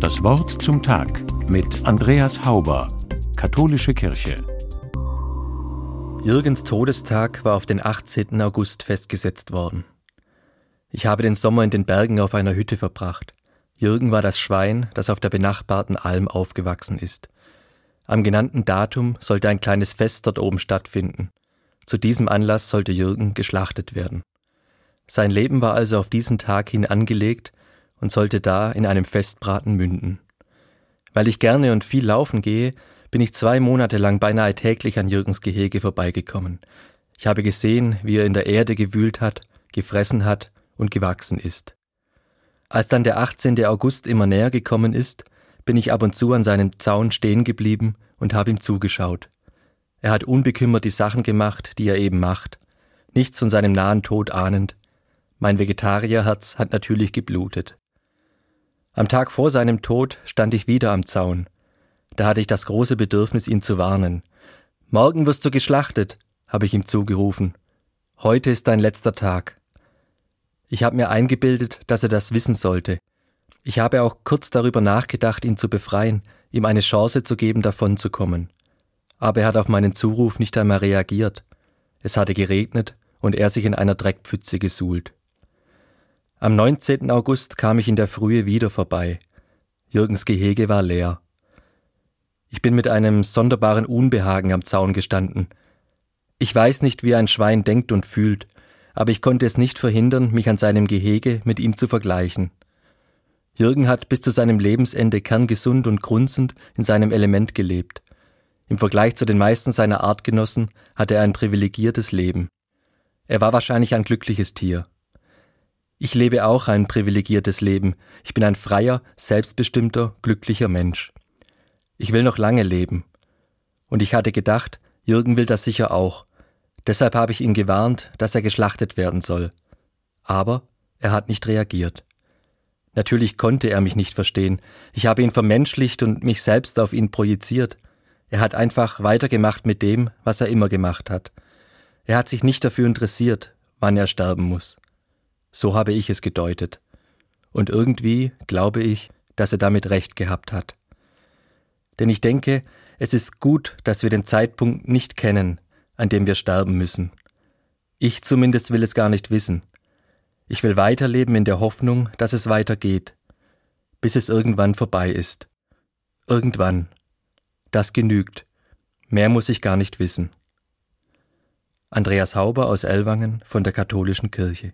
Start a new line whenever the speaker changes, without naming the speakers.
Das Wort zum Tag mit Andreas Hauber, Katholische Kirche.
Jürgens Todestag war auf den 18. August festgesetzt worden. Ich habe den Sommer in den Bergen auf einer Hütte verbracht. Jürgen war das Schwein, das auf der benachbarten Alm aufgewachsen ist. Am genannten Datum sollte ein kleines Fest dort oben stattfinden. Zu diesem Anlass sollte Jürgen geschlachtet werden. Sein Leben war also auf diesen Tag hin angelegt und sollte da in einem Festbraten münden. Weil ich gerne und viel laufen gehe, bin ich zwei Monate lang beinahe täglich an Jürgens Gehege vorbeigekommen. Ich habe gesehen, wie er in der Erde gewühlt hat, gefressen hat und gewachsen ist. Als dann der 18. August immer näher gekommen ist, bin ich ab und zu an seinem Zaun stehen geblieben und habe ihm zugeschaut. Er hat unbekümmert die Sachen gemacht, die er eben macht, nichts von seinem nahen Tod ahnend. Mein Vegetarierherz hat natürlich geblutet. Am Tag vor seinem Tod stand ich wieder am Zaun. Da hatte ich das große Bedürfnis, ihn zu warnen. Morgen wirst du geschlachtet, habe ich ihm zugerufen. Heute ist dein letzter Tag. Ich habe mir eingebildet, dass er das wissen sollte. Ich habe auch kurz darüber nachgedacht, ihn zu befreien, ihm eine Chance zu geben, davon zu kommen. Aber er hat auf meinen Zuruf nicht einmal reagiert. Es hatte geregnet und er sich in einer Dreckpfütze gesuhlt. Am 19. August kam ich in der Frühe wieder vorbei. Jürgens Gehege war leer. Ich bin mit einem sonderbaren Unbehagen am Zaun gestanden. Ich weiß nicht, wie ein Schwein denkt und fühlt, aber ich konnte es nicht verhindern, mich an seinem Gehege mit ihm zu vergleichen. Jürgen hat bis zu seinem Lebensende kerngesund und grunzend in seinem Element gelebt. Im Vergleich zu den meisten seiner Artgenossen hatte er ein privilegiertes Leben. Er war wahrscheinlich ein glückliches Tier. Ich lebe auch ein privilegiertes Leben. Ich bin ein freier, selbstbestimmter, glücklicher Mensch. Ich will noch lange leben. Und ich hatte gedacht, Jürgen will das sicher auch, Deshalb habe ich ihn gewarnt, dass er geschlachtet werden soll. Aber er hat nicht reagiert. Natürlich konnte er mich nicht verstehen. Ich habe ihn vermenschlicht und mich selbst auf ihn projiziert. Er hat einfach weitergemacht mit dem, was er immer gemacht hat. Er hat sich nicht dafür interessiert, wann er sterben muss. So habe ich es gedeutet. Und irgendwie glaube ich, dass er damit recht gehabt hat. Denn ich denke, es ist gut, dass wir den Zeitpunkt nicht kennen, an dem wir sterben müssen. Ich zumindest will es gar nicht wissen. Ich will weiterleben in der Hoffnung, dass es weitergeht, bis es irgendwann vorbei ist. Irgendwann. Das genügt. Mehr muss ich gar nicht wissen. Andreas Hauber aus Ellwangen von der Katholischen Kirche.